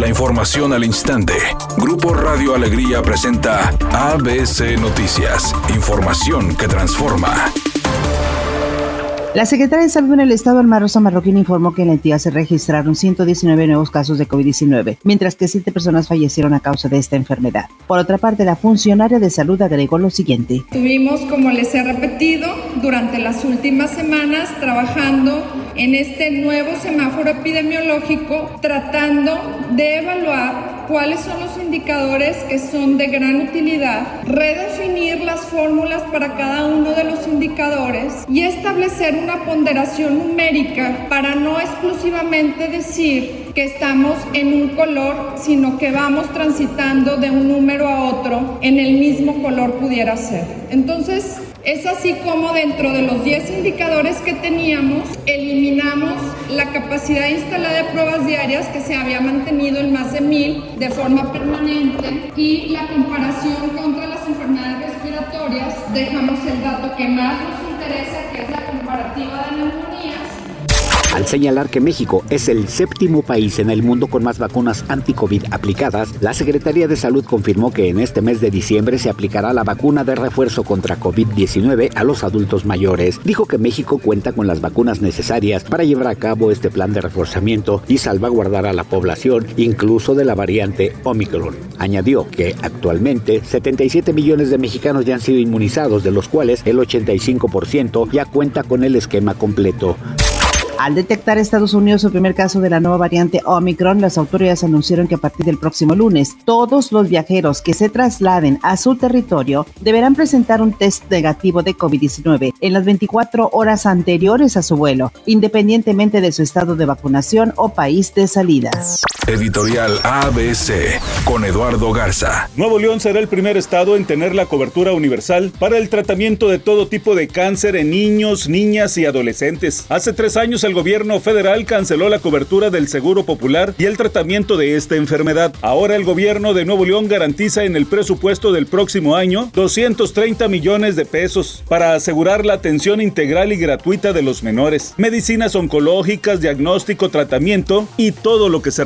La información al instante. Grupo Radio Alegría presenta ABC Noticias. Información que transforma. La secretaria de Salud en el Estado, Alma Rosa Marroquín, informó que en la entidad se registraron 119 nuevos casos de COVID-19, mientras que siete personas fallecieron a causa de esta enfermedad. Por otra parte, la funcionaria de salud agregó lo siguiente. Tuvimos, como les he repetido, durante las últimas semanas trabajando en este nuevo semáforo epidemiológico, tratando de evaluar cuáles son los indicadores que son de gran utilidad, redefinir las fórmulas para cada uno de los indicadores y establecer una ponderación numérica para no exclusivamente decir que estamos en un color, sino que vamos transitando de un número a otro en el mismo color pudiera ser. Entonces, es así como dentro de los 10 indicadores que teníamos, eliminamos la capacidad instalada de pruebas diarias que se había mantenido en más de mil de forma permanente y la comparación contra las enfermedades respiratorias, dejamos el dato que más nos interesa, que es la comparativa de neumonías al señalar que México es el séptimo país en el mundo con más vacunas anti-COVID aplicadas, la Secretaría de Salud confirmó que en este mes de diciembre se aplicará la vacuna de refuerzo contra COVID-19 a los adultos mayores. Dijo que México cuenta con las vacunas necesarias para llevar a cabo este plan de reforzamiento y salvaguardar a la población, incluso de la variante Omicron. Añadió que actualmente 77 millones de mexicanos ya han sido inmunizados, de los cuales el 85% ya cuenta con el esquema completo. Al detectar Estados Unidos el primer caso de la nueva variante Omicron, las autoridades anunciaron que a partir del próximo lunes, todos los viajeros que se trasladen a su territorio deberán presentar un test negativo de COVID-19 en las 24 horas anteriores a su vuelo, independientemente de su estado de vacunación o país de salida. Editorial ABC con Eduardo Garza. Nuevo León será el primer estado en tener la cobertura universal para el tratamiento de todo tipo de cáncer en niños, niñas y adolescentes. Hace tres años el gobierno federal canceló la cobertura del Seguro Popular y el tratamiento de esta enfermedad. Ahora el gobierno de Nuevo León garantiza en el presupuesto del próximo año 230 millones de pesos para asegurar la atención integral y gratuita de los menores, medicinas oncológicas, diagnóstico, tratamiento y todo lo que se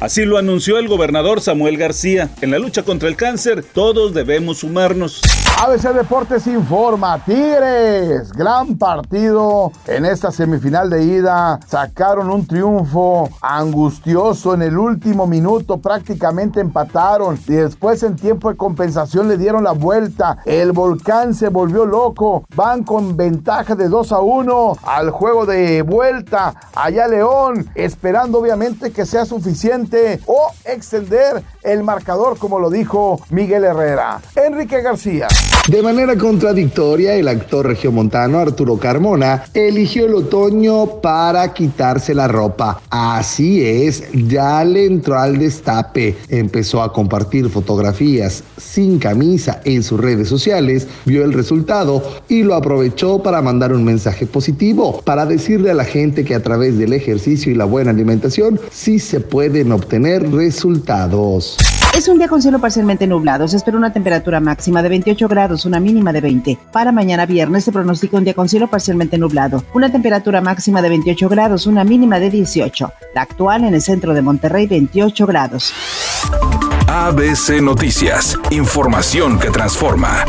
Así lo anunció el gobernador Samuel García. En la lucha contra el cáncer, todos debemos sumarnos. ABC Deportes informa, Tigres, gran partido. En esta semifinal de ida, sacaron un triunfo angustioso. En el último minuto, prácticamente empataron. Y después en tiempo de compensación le dieron la vuelta, el volcán se volvió loco, van con ventaja de 2 a 1 al juego de vuelta, allá León, esperando obviamente que sea o extender el marcador como lo dijo Miguel Herrera. Enrique García. De manera contradictoria, el actor regiomontano Arturo Carmona eligió el otoño para quitarse la ropa. Así es, ya le entró al destape. Empezó a compartir fotografías sin camisa en sus redes sociales, vio el resultado y lo aprovechó para mandar un mensaje positivo, para decirle a la gente que a través del ejercicio y la buena alimentación sí se pueden obtener resultados. Es un día con cielo parcialmente nublado. Se espera una temperatura máxima de 28 grados, una mínima de 20. Para mañana viernes se pronostica un día con cielo parcialmente nublado. Una temperatura máxima de 28 grados, una mínima de 18. La actual en el centro de Monterrey, 28 grados. ABC Noticias. Información que transforma.